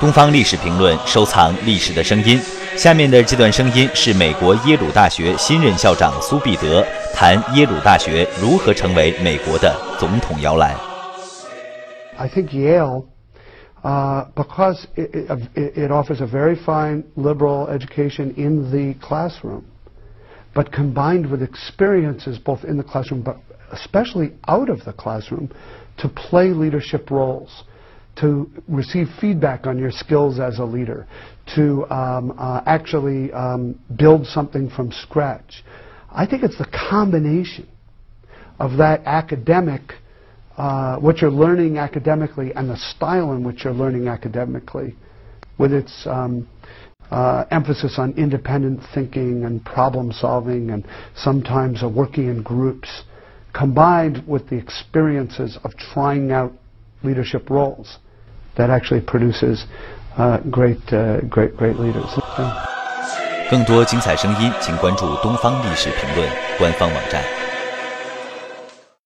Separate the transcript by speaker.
Speaker 1: 东方历史评论收藏历史的声音。下面的这段声音是美国耶鲁大学新任校长苏必德谈耶鲁大学如何成为美国的总统摇篮。
Speaker 2: I think Yale, uh, because it, it, it offers a very fine liberal education in the classroom, but combined with experiences both in the classroom but especially out of the classroom to play leadership roles to receive feedback on your skills as a leader, to um, uh, actually um, build something from scratch. I think it's the combination of that academic, uh, what you're learning academically, and the style in which you're learning academically, with its um, uh, emphasis on independent thinking and problem solving, and sometimes working in groups, combined with the experiences of trying out leadership roles that actually produces great, great, great leaders.
Speaker 1: 更多精彩声音，请关注东方历史评论官方网站。